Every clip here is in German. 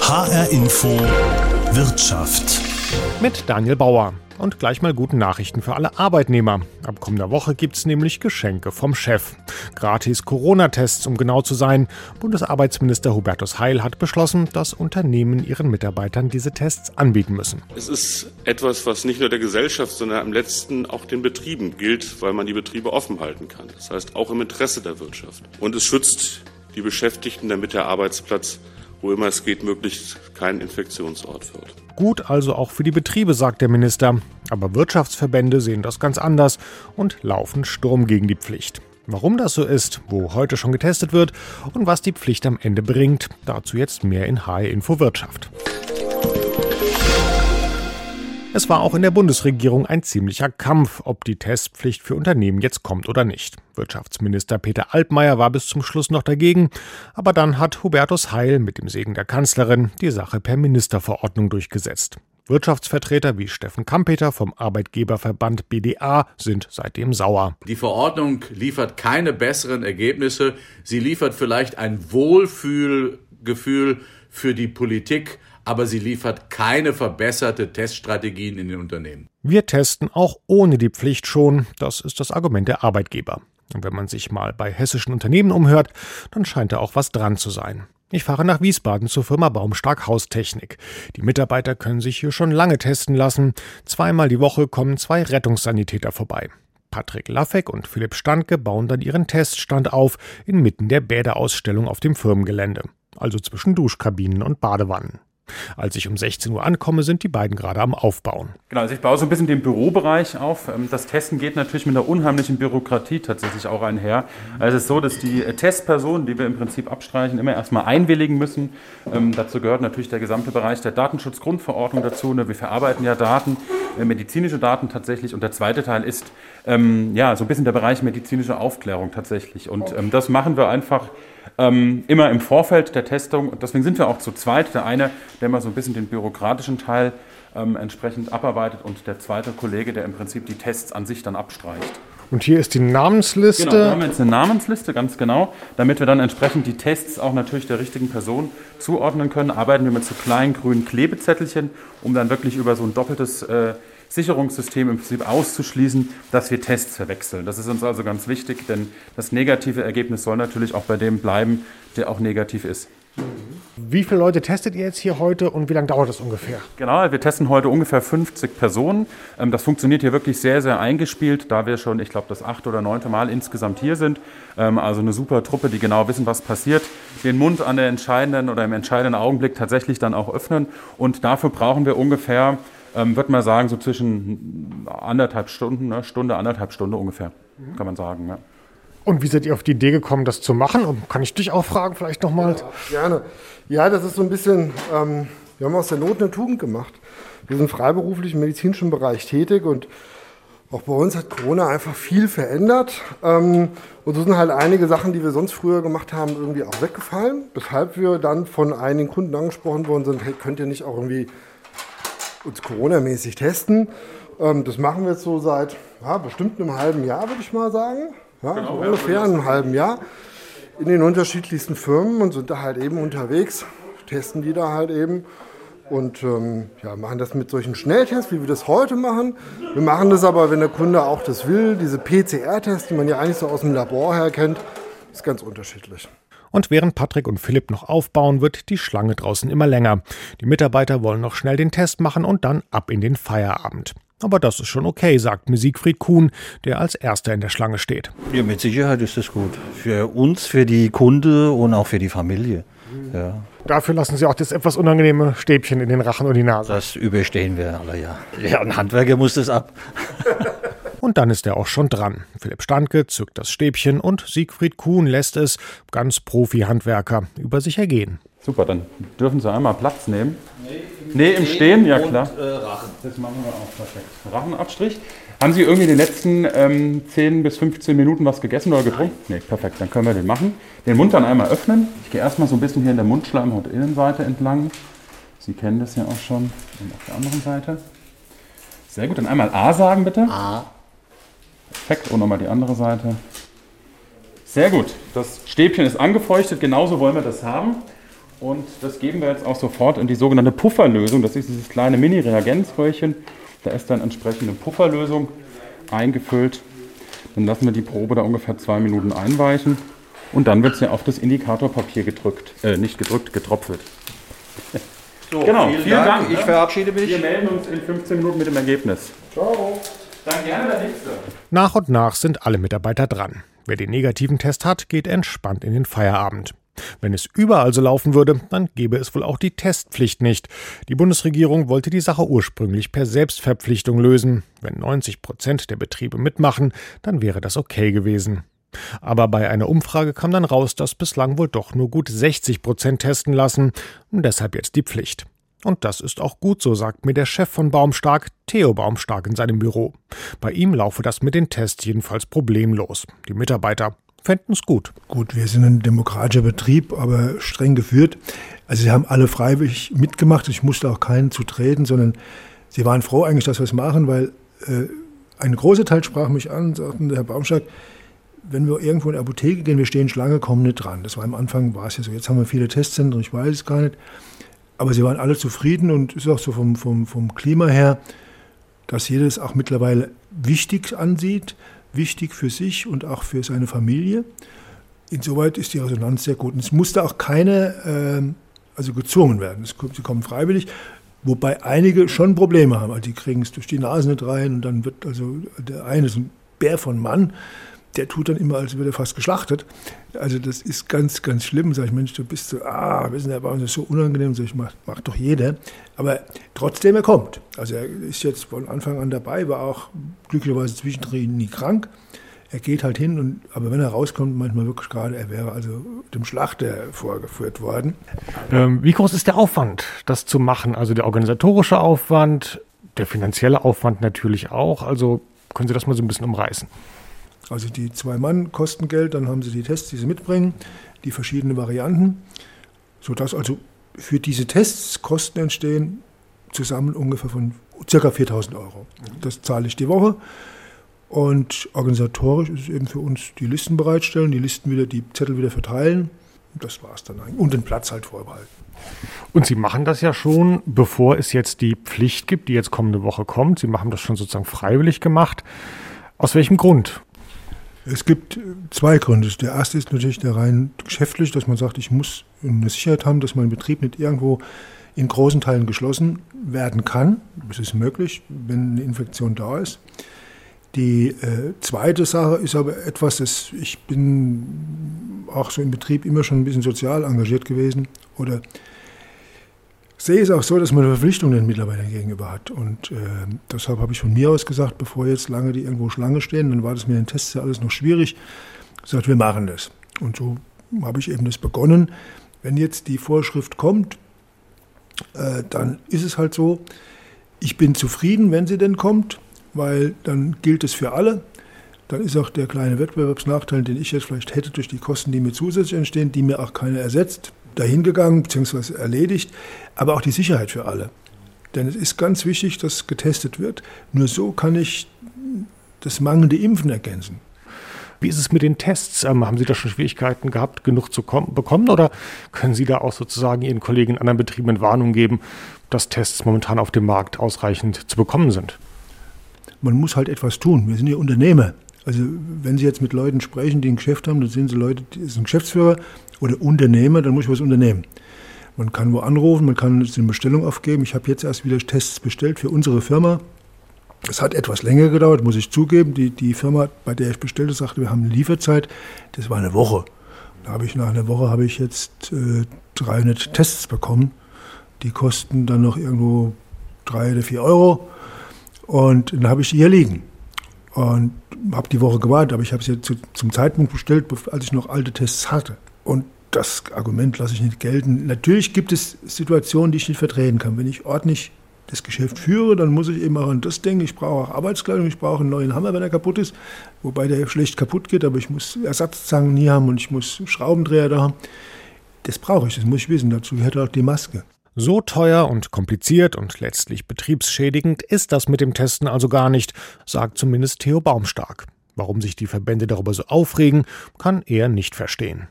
HR Info Wirtschaft. Mit Daniel Bauer. Und gleich mal guten Nachrichten für alle Arbeitnehmer. Ab kommender Woche gibt es nämlich Geschenke vom Chef. Gratis Corona-Tests, um genau zu sein. Bundesarbeitsminister Hubertus Heil hat beschlossen, dass Unternehmen ihren Mitarbeitern diese Tests anbieten müssen. Es ist etwas, was nicht nur der Gesellschaft, sondern am letzten auch den Betrieben gilt, weil man die Betriebe offen halten kann. Das heißt auch im Interesse der Wirtschaft. Und es schützt die Beschäftigten, damit der Arbeitsplatz wo immer es geht, möglichst kein Infektionsort wird. Gut also auch für die Betriebe, sagt der Minister. Aber Wirtschaftsverbände sehen das ganz anders und laufen Sturm gegen die Pflicht. Warum das so ist, wo heute schon getestet wird und was die Pflicht am Ende bringt, dazu jetzt mehr in HR Info Wirtschaft. Es war auch in der Bundesregierung ein ziemlicher Kampf, ob die Testpflicht für Unternehmen jetzt kommt oder nicht. Wirtschaftsminister Peter Altmaier war bis zum Schluss noch dagegen, aber dann hat Hubertus Heil mit dem Segen der Kanzlerin die Sache per Ministerverordnung durchgesetzt. Wirtschaftsvertreter wie Steffen Kampeter vom Arbeitgeberverband BDA sind seitdem sauer. Die Verordnung liefert keine besseren Ergebnisse. Sie liefert vielleicht ein Wohlfühlgefühl für die Politik, aber sie liefert keine verbesserte Teststrategien in den Unternehmen. Wir testen auch ohne die Pflicht schon, das ist das Argument der Arbeitgeber. Und wenn man sich mal bei hessischen Unternehmen umhört, dann scheint da auch was dran zu sein. Ich fahre nach Wiesbaden zur Firma Baumstark Haustechnik. Die Mitarbeiter können sich hier schon lange testen lassen. Zweimal die Woche kommen zwei Rettungssanitäter vorbei. Patrick Laffek und Philipp Standke bauen dann ihren Teststand auf inmitten der Bäderausstellung auf dem Firmengelände, also zwischen Duschkabinen und Badewannen. Als ich um 16 Uhr ankomme, sind die beiden gerade am Aufbauen. Genau, also ich baue so ein bisschen den Bürobereich auf. Ähm, das Testen geht natürlich mit einer unheimlichen Bürokratie tatsächlich auch einher. Also es ist so, dass die äh, Testpersonen, die wir im Prinzip abstreichen, immer erstmal einwilligen müssen. Ähm, dazu gehört natürlich der gesamte Bereich der Datenschutzgrundverordnung dazu. Ne? Wir verarbeiten ja Daten, äh, medizinische Daten tatsächlich. Und der zweite Teil ist ähm, ja so ein bisschen der Bereich medizinische Aufklärung tatsächlich. Und ähm, das machen wir einfach ähm, immer im Vorfeld der Testung. Und deswegen sind wir auch zu zweit. Der eine, der immer so ein bisschen den bürokratischen Teil ähm, entsprechend abarbeitet und der zweite Kollege, der im Prinzip die Tests an sich dann abstreicht. Und hier ist die Namensliste. Genau, wir haben jetzt eine Namensliste, ganz genau. Damit wir dann entsprechend die Tests auch natürlich der richtigen Person zuordnen können, arbeiten wir mit so kleinen grünen Klebezettelchen, um dann wirklich über so ein doppeltes äh, Sicherungssystem im Prinzip auszuschließen, dass wir Tests verwechseln. Das ist uns also ganz wichtig, denn das negative Ergebnis soll natürlich auch bei dem bleiben, der auch negativ ist. Wie viele Leute testet ihr jetzt hier heute und wie lange dauert das ungefähr? Genau, wir testen heute ungefähr 50 Personen. Ähm, das funktioniert hier wirklich sehr, sehr eingespielt, da wir schon, ich glaube, das achte oder neunte Mal insgesamt hier sind. Ähm, also eine super Truppe, die genau wissen, was passiert. Den Mund an der entscheidenden oder im entscheidenden Augenblick tatsächlich dann auch öffnen. Und dafür brauchen wir ungefähr ähm, würde man sagen, so zwischen anderthalb Stunden, ne, Stunde, anderthalb Stunde ungefähr, mhm. kann man sagen. Ja. Und wie seid ihr auf die Idee gekommen, das zu machen? Und kann ich dich auch fragen, vielleicht nochmal? Ja, gerne. Ja, das ist so ein bisschen, ähm, wir haben aus der Not eine Tugend gemacht. Wir sind freiberuflich im medizinischen Bereich tätig und auch bei uns hat Corona einfach viel verändert. Ähm, und so sind halt einige Sachen, die wir sonst früher gemacht haben, irgendwie auch weggefallen. Weshalb wir dann von einigen Kunden angesprochen worden sind, hey, könnt ihr nicht auch irgendwie uns Corona-mäßig testen. Ähm, das machen wir jetzt so seit ja, bestimmt einem halben Jahr, würde ich mal sagen. Ja, genau, so ungefähr einem halben Jahr in den unterschiedlichsten Firmen und sind da halt eben unterwegs, testen die da halt eben und ähm, ja, machen das mit solchen Schnelltests, wie wir das heute machen. Wir machen das aber, wenn der Kunde auch das will, diese PCR-Tests, die man ja eigentlich so aus dem Labor her kennt, ist ganz unterschiedlich. Und während Patrick und Philipp noch aufbauen, wird die Schlange draußen immer länger. Die Mitarbeiter wollen noch schnell den Test machen und dann ab in den Feierabend. Aber das ist schon okay, sagt mir Siegfried Kuhn, der als erster in der Schlange steht. Ja, mit Sicherheit ist das gut. Für uns, für die Kunde und auch für die Familie. Ja. Dafür lassen Sie auch das etwas unangenehme Stäbchen in den Rachen und die Nase. Das überstehen wir alle, ja. Ja, ein Handwerker muss das ab. Und dann ist er auch schon dran. Philipp Standke zückt das Stäbchen und Siegfried Kuhn lässt es, ganz Profi-Handwerker, über sich ergehen. Super, dann dürfen Sie einmal Platz nehmen. Nee, im, nee, im Stehen, ja klar. Und, äh, Rachen. Das machen wir auch perfekt. Rachenabstrich. Haben Sie irgendwie in den letzten ähm, 10 bis 15 Minuten was gegessen oder getrunken? Nein. Nee, perfekt, dann können wir den machen. Den Mund dann einmal öffnen. Ich gehe erstmal so ein bisschen hier in der Mundschleimhaut-Innenseite entlang. Sie kennen das ja auch schon. Und auf der anderen Seite. Sehr gut, dann einmal A sagen bitte. A. Perfekt. Und nochmal die andere Seite. Sehr gut. Das Stäbchen ist angefeuchtet. Genauso wollen wir das haben. Und das geben wir jetzt auch sofort in die sogenannte Pufferlösung. Das ist dieses kleine Mini-Reagenzröhrchen. Da ist dann entsprechende Pufferlösung eingefüllt. Dann lassen wir die Probe da ungefähr zwei Minuten einweichen. Und dann wird sie auf das Indikatorpapier gedrückt. Äh, nicht gedrückt, getropft. So, genau, vielen, vielen Dank. Dank. Ich verabschiede mich. Wir melden uns in 15 Minuten mit dem Ergebnis. Ciao. Dann gerne der nächste. Nach und nach sind alle Mitarbeiter dran. Wer den negativen Test hat, geht entspannt in den Feierabend. Wenn es überall so laufen würde, dann gäbe es wohl auch die Testpflicht nicht. Die Bundesregierung wollte die Sache ursprünglich per Selbstverpflichtung lösen. Wenn 90 Prozent der Betriebe mitmachen, dann wäre das okay gewesen. Aber bei einer Umfrage kam dann raus, dass bislang wohl doch nur gut 60 Prozent testen lassen. Und deshalb jetzt die Pflicht. Und das ist auch gut so, sagt mir der Chef von Baumstark, Theo Baumstark, in seinem Büro. Bei ihm laufe das mit den Tests jedenfalls problemlos. Die Mitarbeiter fänden es gut. Gut, wir sind ein demokratischer Betrieb, aber streng geführt. Also sie haben alle freiwillig mitgemacht. Ich musste auch keinen zu treten, sondern sie waren froh eigentlich, dass wir es machen, weil äh, ein großer Teil sprach mich an, sagten der Herr Baumstark, wenn wir irgendwo in die Apotheke gehen, wir stehen Schlange, kommen nicht dran. Das war am Anfang, war es ja so. Jetzt haben wir viele Testzentren, ich weiß es gar nicht. Aber sie waren alle zufrieden und ist auch so vom, vom, vom Klima her, dass jeder es auch mittlerweile wichtig ansieht, wichtig für sich und auch für seine Familie. Insoweit ist die Resonanz sehr gut. Und es musste auch keine, äh, also gezwungen werden. Es, sie kommen freiwillig, wobei einige schon Probleme haben. Also die kriegen es durch die Nase nicht rein und dann wird also der eine ist ein Bär von Mann, der tut dann immer, als würde er fast geschlachtet. Also das ist ganz, ganz schlimm. Sag ich, Mensch, du bist so, ah, wissen Sie, das ist so unangenehm. Sag ich, macht, macht doch jeder. Aber trotzdem, er kommt. Also er ist jetzt von Anfang an dabei, war auch glücklicherweise zwischendrin nie krank. Er geht halt hin, und, aber wenn er rauskommt, manchmal wirklich gerade, er wäre also dem Schlachter vorgeführt worden. Ähm, wie groß ist der Aufwand, das zu machen? Also der organisatorische Aufwand, der finanzielle Aufwand natürlich auch. Also können Sie das mal so ein bisschen umreißen? Also die zwei Mann kosten Geld, dann haben sie die Tests, die sie mitbringen, die verschiedenen Varianten, sodass also für diese Tests Kosten entstehen, zusammen ungefähr von ca. 4000 Euro. Das zahle ich die Woche. Und organisatorisch ist es eben für uns die Listen bereitstellen, die Listen wieder, die Zettel wieder verteilen. Das war es dann eigentlich. Und den Platz halt vorbehalten. Und Sie machen das ja schon, bevor es jetzt die Pflicht gibt, die jetzt kommende Woche kommt. Sie haben das schon sozusagen freiwillig gemacht. Aus welchem Grund? Es gibt zwei Gründe. Der erste ist natürlich der rein geschäftlich, dass man sagt, ich muss eine Sicherheit haben, dass mein Betrieb nicht irgendwo in großen Teilen geschlossen werden kann. Das ist möglich, wenn eine Infektion da ist. Die äh, zweite Sache ist aber etwas, das ich bin auch so im Betrieb immer schon ein bisschen sozial engagiert gewesen oder sehe es auch so, dass man Verpflichtungen den Mitarbeitern gegenüber hat. Und äh, deshalb habe ich von mir aus gesagt, bevor jetzt lange die irgendwo Schlange stehen, dann war das mit den Tests ja alles noch schwierig, gesagt, wir machen das. Und so habe ich eben das begonnen. Wenn jetzt die Vorschrift kommt, äh, dann ist es halt so, ich bin zufrieden, wenn sie denn kommt, weil dann gilt es für alle. Dann ist auch der kleine Wettbewerbsnachteil, den ich jetzt vielleicht hätte durch die Kosten, die mir zusätzlich entstehen, die mir auch keiner ersetzt, dahingegangen bzw. erledigt, aber auch die Sicherheit für alle. Denn es ist ganz wichtig, dass getestet wird. Nur so kann ich das mangelnde Impfen ergänzen. Wie ist es mit den Tests? Ähm, haben Sie da schon Schwierigkeiten gehabt, genug zu bekommen? Oder können Sie da auch sozusagen Ihren Kollegen in anderen Betrieben in Warnung geben, dass Tests momentan auf dem Markt ausreichend zu bekommen sind? Man muss halt etwas tun. Wir sind ja Unternehmer. Also wenn Sie jetzt mit Leuten sprechen, die ein Geschäft haben, dann sind Sie Leute, die sind Geschäftsführer oder Unternehmer, dann muss ich was unternehmen. Man kann wo anrufen, man kann eine Bestellung aufgeben. Ich habe jetzt erst wieder Tests bestellt für unsere Firma. Es hat etwas länger gedauert, muss ich zugeben. Die, die Firma, bei der ich bestellte, sagte, wir haben eine Lieferzeit. Das war eine Woche. Da habe ich nach einer Woche habe ich jetzt äh, 300 Tests bekommen. Die kosten dann noch irgendwo drei oder vier Euro. Und dann habe ich die hier liegen. Und habe die Woche gewartet, aber ich habe sie zu, zum Zeitpunkt bestellt, als ich noch alte Tests hatte. Und das Argument lasse ich nicht gelten. Natürlich gibt es Situationen, die ich nicht vertreten kann. Wenn ich ordentlich das Geschäft führe, dann muss ich eben auch an das denken. Ich brauche auch Arbeitskleidung, ich brauche einen neuen Hammer, wenn er kaputt ist, wobei der schlecht kaputt geht, aber ich muss Ersatzzangen nie haben und ich muss Schraubendreher da haben. Das brauche ich, das muss ich wissen. Dazu gehört auch die Maske. So teuer und kompliziert und letztlich betriebsschädigend ist das mit dem Testen also gar nicht, sagt zumindest Theo Baumstark. Warum sich die Verbände darüber so aufregen, kann er nicht verstehen.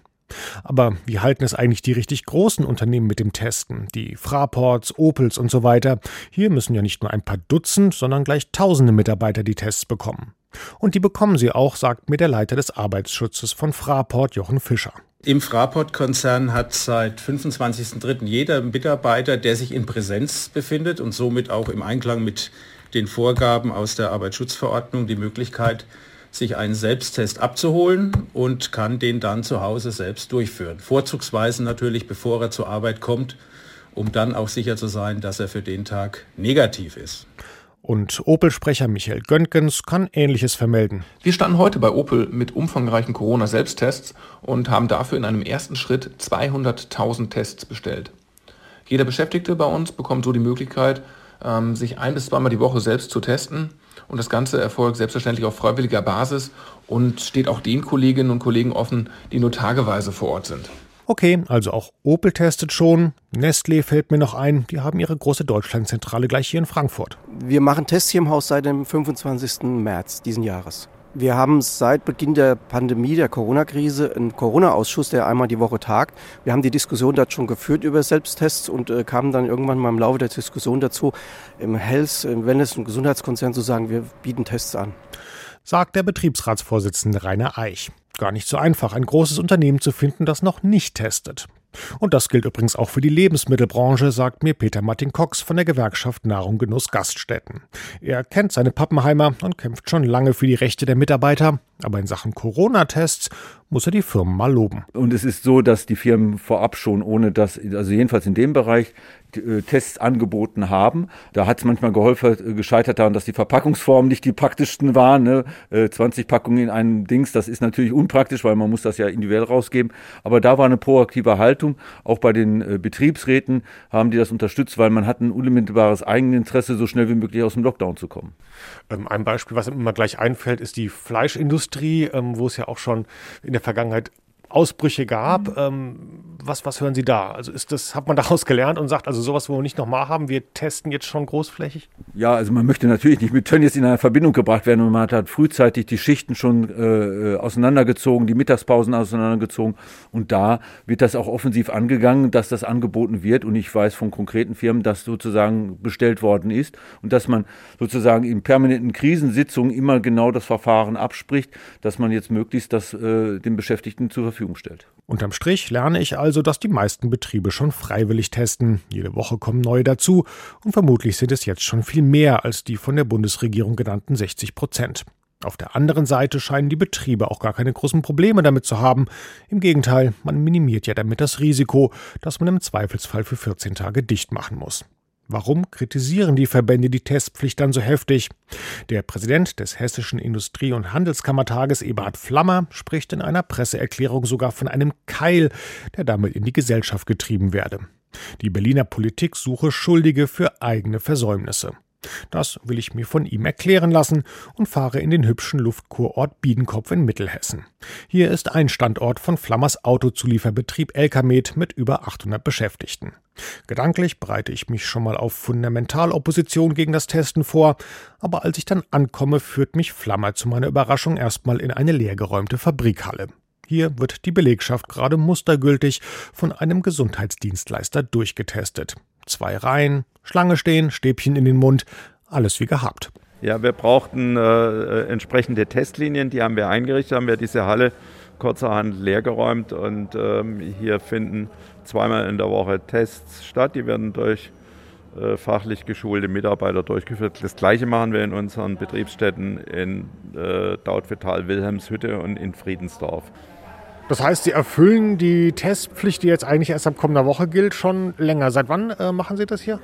Aber wie halten es eigentlich die richtig großen Unternehmen mit dem Testen? Die Fraports, Opels und so weiter. Hier müssen ja nicht nur ein paar Dutzend, sondern gleich tausende Mitarbeiter die Tests bekommen. Und die bekommen sie auch, sagt mir der Leiter des Arbeitsschutzes von Fraport, Jochen Fischer. Im Fraport-Konzern hat seit 25.03. jeder Mitarbeiter, der sich in Präsenz befindet und somit auch im Einklang mit den Vorgaben aus der Arbeitsschutzverordnung die Möglichkeit, sich einen Selbsttest abzuholen und kann den dann zu Hause selbst durchführen. Vorzugsweise natürlich, bevor er zur Arbeit kommt, um dann auch sicher zu sein, dass er für den Tag negativ ist. Und Opel-Sprecher Michael Göntgens kann Ähnliches vermelden. Wir standen heute bei Opel mit umfangreichen Corona-Selbsttests und haben dafür in einem ersten Schritt 200.000 Tests bestellt. Jeder Beschäftigte bei uns bekommt so die Möglichkeit, ähm, sich ein bis zweimal die Woche selbst zu testen. Und das Ganze erfolgt selbstverständlich auf freiwilliger Basis und steht auch den Kolleginnen und Kollegen offen, die nur tageweise vor Ort sind. Okay, also auch Opel testet schon. Nestlé fällt mir noch ein, die haben ihre große Deutschlandzentrale gleich hier in Frankfurt. Wir machen Tests hier im Haus seit dem 25. März diesen Jahres. Wir haben seit Beginn der Pandemie, der Corona-Krise, einen Corona-Ausschuss, der einmal die Woche tagt. Wir haben die Diskussion dort schon geführt über Selbsttests und äh, kamen dann irgendwann mal im Laufe der Diskussion dazu, im Health, im Wellness- und Gesundheitskonzern zu sagen, wir bieten Tests an. Sagt der Betriebsratsvorsitzende Rainer Eich. Gar nicht so einfach, ein großes Unternehmen zu finden, das noch nicht testet. Und das gilt übrigens auch für die Lebensmittelbranche, sagt mir Peter Martin Cox von der Gewerkschaft Nahrung Genuss Gaststätten. Er kennt seine Pappenheimer und kämpft schon lange für die Rechte der Mitarbeiter, aber in Sachen Corona-Tests muss er die Firmen mal loben. Und es ist so, dass die Firmen vorab schon, ohne dass, also jedenfalls in dem Bereich, äh, Tests angeboten haben. Da hat es manchmal geholfen, äh, gescheitert daran, dass die Verpackungsformen nicht die praktischsten waren. Ne? 20 äh, Packungen in einem Dings, das ist natürlich unpraktisch, weil man muss das ja individuell rausgeben. Aber da war eine proaktive Haltung. Auch bei den Betriebsräten haben die das unterstützt, weil man hat ein unmittelbares Eigeninteresse, so schnell wie möglich aus dem Lockdown zu kommen. Ähm, ein Beispiel, was immer gleich einfällt, ist die Fleischindustrie, ähm, wo es ja auch schon in der Vergangenheit Ausbrüche gab. Mhm. Ähm, was, was hören Sie da? Also ist das, hat man daraus gelernt und sagt, also sowas wollen wir nicht nochmal haben, wir testen jetzt schon großflächig? Ja, also man möchte natürlich nicht mit Tönnies in eine Verbindung gebracht werden und man hat halt frühzeitig die Schichten schon äh, auseinandergezogen, die Mittagspausen auseinandergezogen und da wird das auch offensiv angegangen, dass das angeboten wird und ich weiß von konkreten Firmen, dass sozusagen bestellt worden ist und dass man sozusagen in permanenten Krisensitzungen immer genau das Verfahren abspricht, dass man jetzt möglichst das äh, den Beschäftigten zur Verfügung Verfügung stellt. Unterm Strich lerne ich also, dass die meisten Betriebe schon freiwillig testen. Jede Woche kommen neue dazu und vermutlich sind es jetzt schon viel mehr als die von der Bundesregierung genannten 60 Prozent. Auf der anderen Seite scheinen die Betriebe auch gar keine großen Probleme damit zu haben. Im Gegenteil, man minimiert ja damit das Risiko, dass man im Zweifelsfall für 14 Tage dicht machen muss. Warum kritisieren die Verbände die Testpflicht dann so heftig? Der Präsident des Hessischen Industrie- und Handelskammertages Eberhard Flammer spricht in einer Presseerklärung sogar von einem Keil, der damit in die Gesellschaft getrieben werde. Die Berliner Politik suche Schuldige für eigene Versäumnisse. Das will ich mir von ihm erklären lassen und fahre in den hübschen Luftkurort Biedenkopf in Mittelhessen. Hier ist ein Standort von Flammers Autozulieferbetrieb Elkamed mit über 800 Beschäftigten. Gedanklich bereite ich mich schon mal auf Fundamentalopposition gegen das Testen vor, aber als ich dann ankomme, führt mich Flammer zu meiner Überraschung erstmal in eine leergeräumte Fabrikhalle. Hier wird die Belegschaft gerade mustergültig von einem Gesundheitsdienstleister durchgetestet. Zwei Reihen, Schlange stehen, Stäbchen in den Mund, alles wie gehabt. Ja, wir brauchten äh, entsprechende Testlinien, die haben wir eingerichtet, haben wir diese Halle kurzerhand leergeräumt und ähm, hier finden zweimal in der Woche Tests statt. Die werden durch äh, fachlich geschulte Mitarbeiter durchgeführt. Das gleiche machen wir in unseren Betriebsstätten in äh, Dautphetal, Wilhelmshütte und in Friedensdorf. Das heißt, Sie erfüllen die Testpflicht, die jetzt eigentlich erst ab kommender Woche gilt, schon länger. Seit wann äh, machen Sie das hier?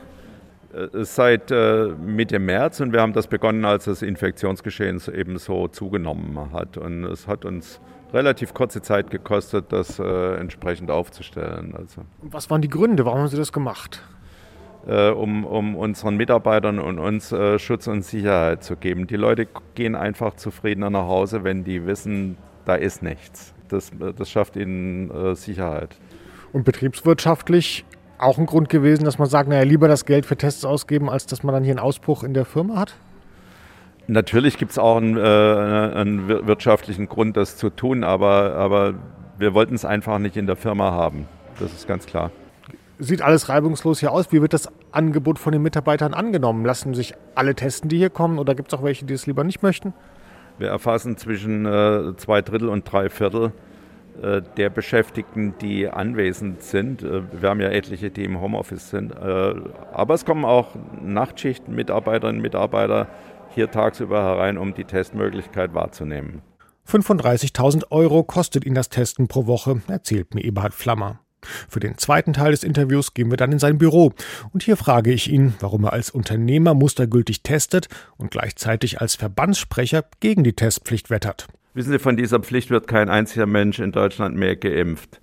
Äh, seit äh, Mitte März und wir haben das begonnen, als das Infektionsgeschehen eben so zugenommen hat. Und es hat uns relativ kurze Zeit gekostet, das äh, entsprechend aufzustellen. Also. Was waren die Gründe? Warum haben Sie das gemacht? Äh, um, um, unseren Mitarbeitern und uns äh, Schutz und Sicherheit zu geben. Die Leute gehen einfach zufriedener nach Hause, wenn die wissen, da ist nichts das, das schafft ihnen äh, Sicherheit. Und betriebswirtschaftlich auch ein Grund gewesen, dass man sagt, naja, lieber das Geld für Tests ausgeben, als dass man dann hier einen Ausbruch in der Firma hat? Natürlich gibt es auch einen, äh, einen, wirtschaftlichen Grund, das zu tun, aber, aber wir wollten es einfach nicht in der Firma haben. Das ist ganz klar. Sieht alles reibungslos hier aus. Wie wird das Angebot von den Mitarbeitern angenommen? Lassen sich alle testen, die hier kommen, oder gibt es auch welche, die es lieber nicht möchten? Wir erfassen zwischen äh, zwei Drittel und drei Viertel äh, der Beschäftigten, die anwesend sind. Äh, wir haben ja etliche, die im Homeoffice sind. Äh, aber es kommen auch Nachtschichten, Mitarbeiterinnen und Mitarbeiter hier tagsüber herein, um die Testmöglichkeit wahrzunehmen. 35.000 Euro kostet ihn das Testen pro Woche, erzählt mir Eberhard Flammer. Für den zweiten Teil des Interviews gehen wir dann in sein Büro und hier frage ich ihn, warum er als Unternehmer mustergültig testet und gleichzeitig als Verbandssprecher gegen die Testpflicht wettert. Wissen Sie, von dieser Pflicht wird kein einziger Mensch in Deutschland mehr geimpft.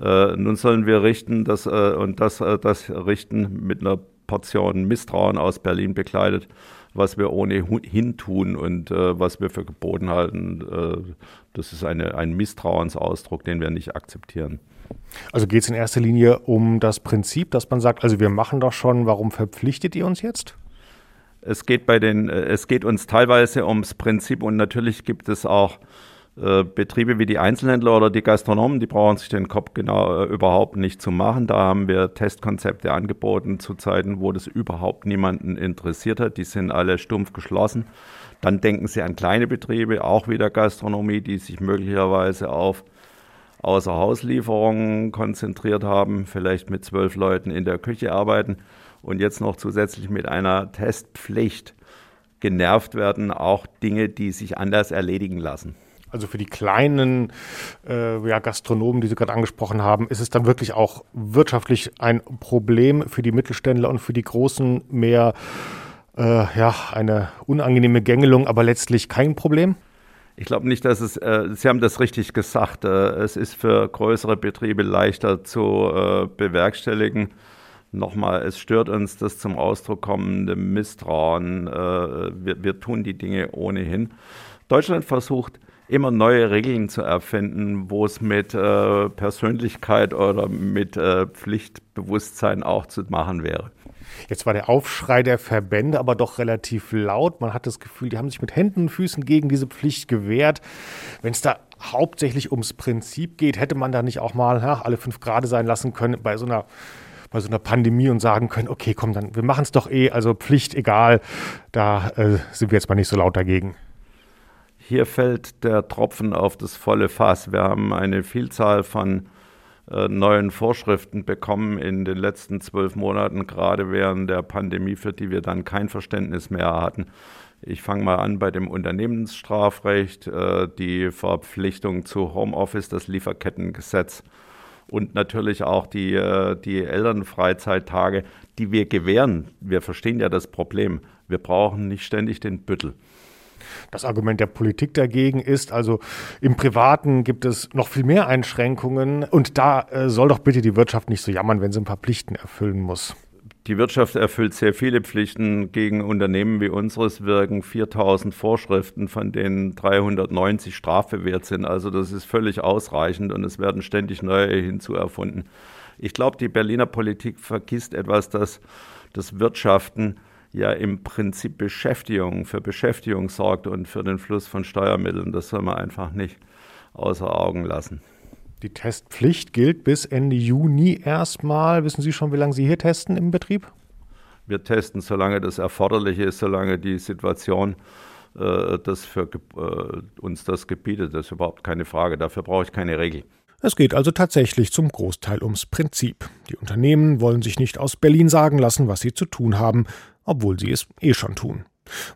Äh, nun sollen wir richten das, äh, und das, äh, das richten mit einer Portion Misstrauen aus Berlin begleitet, was wir ohnehin tun und äh, was wir für geboten halten. Äh, das ist eine, ein Misstrauensausdruck, den wir nicht akzeptieren. Also geht es in erster Linie um das Prinzip, dass man sagt, also wir machen doch schon, warum verpflichtet ihr uns jetzt? Es geht, bei den, äh, es geht uns teilweise ums Prinzip und natürlich gibt es auch äh, Betriebe wie die Einzelhändler oder die Gastronomen, die brauchen sich den Kopf genau äh, überhaupt nicht zu machen. Da haben wir Testkonzepte angeboten zu Zeiten, wo das überhaupt niemanden interessiert hat. Die sind alle stumpf geschlossen. Dann denken sie an kleine Betriebe, auch wieder Gastronomie, die sich möglicherweise auf Außerhauslieferungen konzentriert haben, vielleicht mit zwölf Leuten in der Küche arbeiten und jetzt noch zusätzlich mit einer Testpflicht genervt werden, auch Dinge, die sich anders erledigen lassen. Also für die kleinen äh, ja, Gastronomen, die Sie gerade angesprochen haben, ist es dann wirklich auch wirtschaftlich ein Problem für die Mittelständler und für die Großen mehr äh, ja, eine unangenehme Gängelung, aber letztlich kein Problem? Ich glaube nicht, dass es, äh, Sie haben das richtig gesagt, äh, es ist für größere Betriebe leichter zu äh, bewerkstelligen nochmal, es stört uns das zum Ausdruck kommende Misstrauen. Äh, wir, wir tun die Dinge ohnehin. Deutschland versucht immer neue Regeln zu erfinden, wo es mit äh, Persönlichkeit oder mit äh, Pflichtbewusstsein auch zu machen wäre. Jetzt war der Aufschrei der Verbände aber doch relativ laut. Man hat das Gefühl, die haben sich mit Händen und Füßen gegen diese Pflicht gewehrt. Wenn es da hauptsächlich ums Prinzip geht, hätte man da nicht auch mal ja, alle fünf Grade sein lassen können bei so einer bei so einer Pandemie und sagen können, okay, komm, dann wir machen es doch eh, also Pflicht egal, da äh, sind wir jetzt mal nicht so laut dagegen. Hier fällt der Tropfen auf das volle Fass. Wir haben eine Vielzahl von äh, neuen Vorschriften bekommen in den letzten zwölf Monaten, gerade während der Pandemie, für die wir dann kein Verständnis mehr hatten. Ich fange mal an bei dem Unternehmensstrafrecht, äh, die Verpflichtung zu Homeoffice, das Lieferkettengesetz und natürlich auch die, äh, die Elternfreizeittage, die wir gewähren. Wir verstehen ja das Problem. Wir brauchen nicht ständig den Büttel. Das Argument der Politik dagegen ist, also im Privaten gibt es noch viel mehr Einschränkungen und da äh, soll doch bitte die Wirtschaft nicht so jammern, wenn sie ein paar Pflichten erfüllen muss. Die Wirtschaft erfüllt sehr viele Pflichten. Gegen Unternehmen wie unseres wirken 4000 Vorschriften, von denen 390 strafbewehrt sind. Also das ist völlig ausreichend und es werden ständig neue hinzuerfunden. Ich glaube, die Berliner Politik vergisst etwas, dass das Wirtschaften ja im Prinzip Beschäftigung für Beschäftigung sorgt und für den Fluss von Steuermitteln. Das soll man einfach nicht außer Augen lassen. Die Testpflicht gilt bis Ende Juni erstmal. Wissen Sie schon, wie lange Sie hier testen im Betrieb? Wir testen, solange das erforderlich ist, solange die Situation äh, das für äh, uns das gebietet. Das ist überhaupt keine Frage. Dafür brauche ich keine Regel. Es geht also tatsächlich zum Großteil ums Prinzip. Die Unternehmen wollen sich nicht aus Berlin sagen lassen, was sie zu tun haben, obwohl sie es eh schon tun.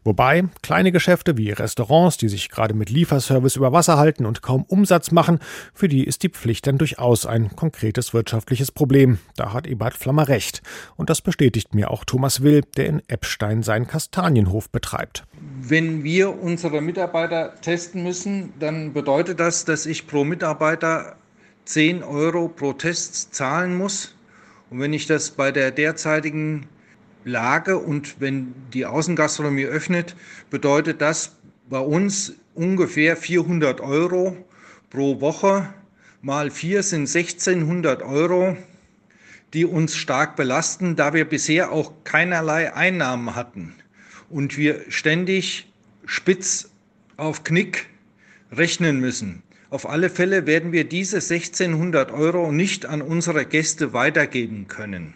Wobei kleine Geschäfte wie Restaurants, die sich gerade mit Lieferservice über Wasser halten und kaum Umsatz machen, für die ist die Pflicht dann durchaus ein konkretes wirtschaftliches Problem. Da hat Ebert Flammer recht. Und das bestätigt mir auch Thomas Will, der in Eppstein seinen Kastanienhof betreibt. Wenn wir unsere Mitarbeiter testen müssen, dann bedeutet das, dass ich pro Mitarbeiter 10 Euro pro Test zahlen muss. Und wenn ich das bei der derzeitigen Lage und wenn die Außengastronomie öffnet, bedeutet das bei uns ungefähr 400 Euro pro Woche. Mal vier sind 1600 Euro, die uns stark belasten, da wir bisher auch keinerlei Einnahmen hatten und wir ständig spitz auf Knick rechnen müssen. Auf alle Fälle werden wir diese 1600 Euro nicht an unsere Gäste weitergeben können.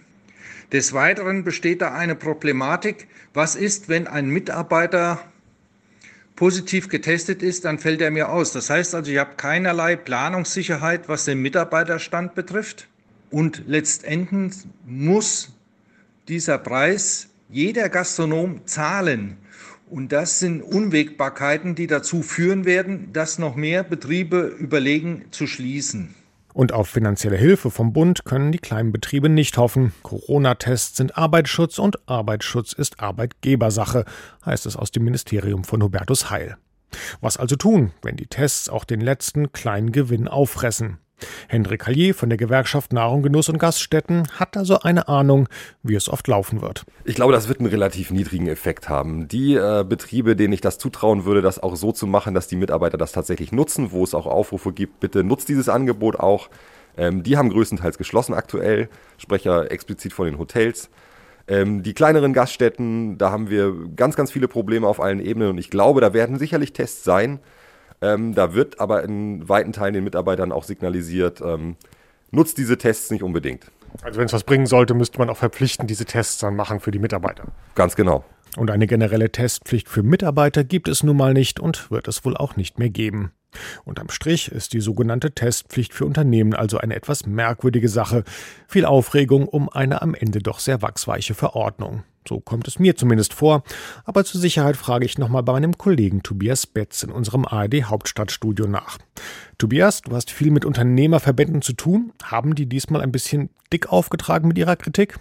Des Weiteren besteht da eine Problematik. Was ist, wenn ein Mitarbeiter positiv getestet ist, dann fällt er mir aus. Das heißt also, ich habe keinerlei Planungssicherheit, was den Mitarbeiterstand betrifft. Und letztendlich muss dieser Preis jeder Gastronom zahlen. Und das sind Unwägbarkeiten, die dazu führen werden, dass noch mehr Betriebe überlegen zu schließen. Und auf finanzielle Hilfe vom Bund können die kleinen Betriebe nicht hoffen. Corona-Tests sind Arbeitsschutz und Arbeitsschutz ist Arbeitgebersache, heißt es aus dem Ministerium von Hubertus Heil. Was also tun, wenn die Tests auch den letzten kleinen Gewinn auffressen? Hendrik Hallier von der Gewerkschaft Nahrung, Genuss und Gaststätten hat also eine Ahnung, wie es oft laufen wird. Ich glaube, das wird einen relativ niedrigen Effekt haben. Die äh, Betriebe, denen ich das zutrauen würde, das auch so zu machen, dass die Mitarbeiter das tatsächlich nutzen, wo es auch Aufrufe gibt, bitte nutzt dieses Angebot auch. Ähm, die haben größtenteils geschlossen aktuell, spreche explizit von den Hotels. Ähm, die kleineren Gaststätten, da haben wir ganz, ganz viele Probleme auf allen Ebenen und ich glaube, da werden sicherlich Tests sein. Ähm, da wird aber in weiten Teilen den Mitarbeitern auch signalisiert, ähm, nutzt diese Tests nicht unbedingt. Also wenn es was bringen sollte, müsste man auch verpflichtend diese Tests dann machen für die Mitarbeiter. Ganz genau. Und eine generelle Testpflicht für Mitarbeiter gibt es nun mal nicht und wird es wohl auch nicht mehr geben. Unterm Strich ist die sogenannte Testpflicht für Unternehmen also eine etwas merkwürdige Sache. Viel Aufregung um eine am Ende doch sehr wachsweiche Verordnung. So kommt es mir zumindest vor. Aber zur Sicherheit frage ich nochmal bei meinem Kollegen Tobias Betz in unserem ARD Hauptstadtstudio nach. Tobias, du hast viel mit Unternehmerverbänden zu tun. Haben die diesmal ein bisschen dick aufgetragen mit ihrer Kritik?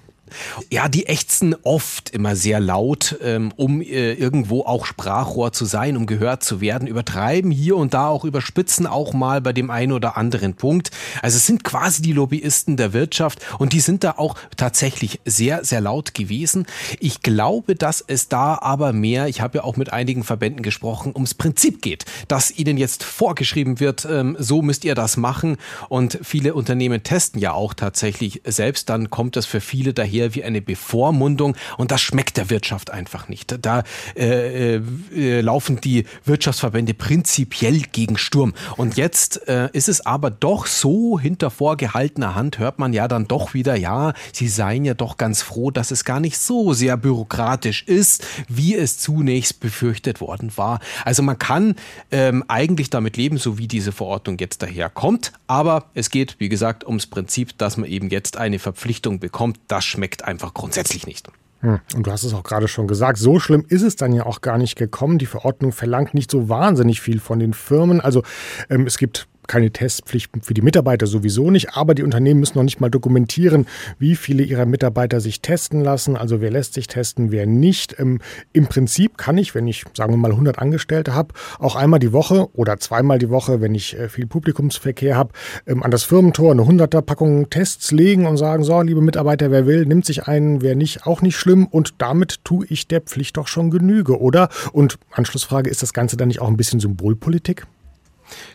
Ja, die ächzen oft immer sehr laut, ähm, um äh, irgendwo auch Sprachrohr zu sein, um gehört zu werden, übertreiben hier und da auch überspitzen auch mal bei dem einen oder anderen Punkt. Also es sind quasi die Lobbyisten der Wirtschaft und die sind da auch tatsächlich sehr, sehr laut gewesen. Ich glaube, dass es da aber mehr, ich habe ja auch mit einigen Verbänden gesprochen, ums Prinzip geht, dass ihnen jetzt vorgeschrieben wird, ähm, so müsst ihr das machen und viele Unternehmen testen ja auch tatsächlich selbst, dann kommt das für viele daher wie eine Bevormundung und das schmeckt der Wirtschaft einfach nicht. Da äh, äh, laufen die Wirtschaftsverbände prinzipiell gegen Sturm. Und jetzt äh, ist es aber doch so, hinter vorgehaltener Hand hört man ja dann doch wieder, ja, sie seien ja doch ganz froh, dass es gar nicht so sehr bürokratisch ist, wie es zunächst befürchtet worden war. Also man kann ähm, eigentlich damit leben, so wie diese Verordnung jetzt daherkommt, aber es geht, wie gesagt, ums Prinzip, dass man eben jetzt eine Verpflichtung bekommt. Das schmeckt schmeckt einfach grundsätzlich nicht. Hm, und du hast es auch gerade schon gesagt, so schlimm ist es dann ja auch gar nicht gekommen. Die Verordnung verlangt nicht so wahnsinnig viel von den Firmen. Also ähm, es gibt keine Testpflicht für die Mitarbeiter sowieso nicht, aber die Unternehmen müssen noch nicht mal dokumentieren, wie viele ihrer Mitarbeiter sich testen lassen, also wer lässt sich testen, wer nicht. Ähm, Im Prinzip kann ich, wenn ich, sagen wir mal, 100 Angestellte habe, auch einmal die Woche oder zweimal die Woche, wenn ich äh, viel Publikumsverkehr habe, ähm, an das Firmentor eine 100er Packung Tests legen und sagen, so, liebe Mitarbeiter, wer will, nimmt sich einen, wer nicht, auch nicht schlimm und damit tue ich der Pflicht doch schon Genüge, oder? Und Anschlussfrage, ist das Ganze dann nicht auch ein bisschen Symbolpolitik?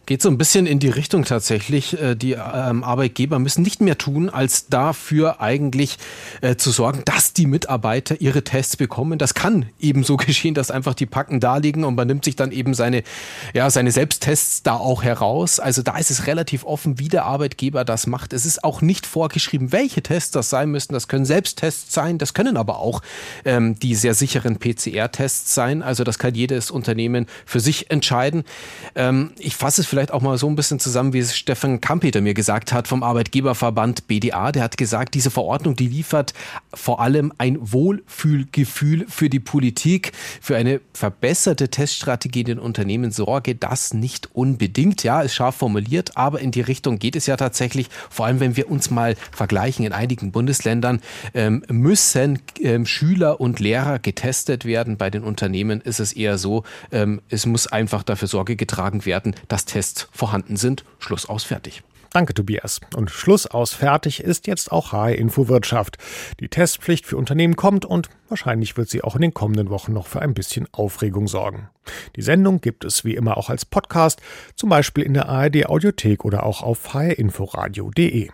Geht so ein bisschen in die Richtung tatsächlich. Äh, die ähm, Arbeitgeber müssen nicht mehr tun, als dafür eigentlich äh, zu sorgen, dass die Mitarbeiter ihre Tests bekommen. Das kann eben so geschehen, dass einfach die Packen da liegen und man nimmt sich dann eben seine, ja, seine Selbsttests da auch heraus. Also da ist es relativ offen, wie der Arbeitgeber das macht. Es ist auch nicht vorgeschrieben, welche Tests das sein müssen. Das können Selbsttests sein, das können aber auch ähm, die sehr sicheren PCR-Tests sein. Also das kann jedes Unternehmen für sich entscheiden. Ähm, ich fasse es vielleicht auch mal so ein bisschen zusammen, wie es Stefan Kampeter mir gesagt hat vom Arbeitgeberverband BDA. Der hat gesagt, diese Verordnung, die liefert vor allem ein Wohlfühlgefühl für die Politik, für eine verbesserte Teststrategie in den Unternehmen sorge das nicht unbedingt. Ja, ist scharf formuliert, aber in die Richtung geht es ja tatsächlich. Vor allem, wenn wir uns mal vergleichen, in einigen Bundesländern ähm, müssen ähm, Schüler und Lehrer getestet werden. Bei den Unternehmen ist es eher so, ähm, es muss einfach dafür Sorge getragen werden, dass Tests vorhanden sind. Schluss aus fertig. Danke, Tobias. Und Schluss aus fertig ist jetzt auch HR Info Wirtschaft. Die Testpflicht für Unternehmen kommt und wahrscheinlich wird sie auch in den kommenden Wochen noch für ein bisschen Aufregung sorgen. Die Sendung gibt es wie immer auch als Podcast, zum Beispiel in der ARD Audiothek oder auch auf hrinforadio.de.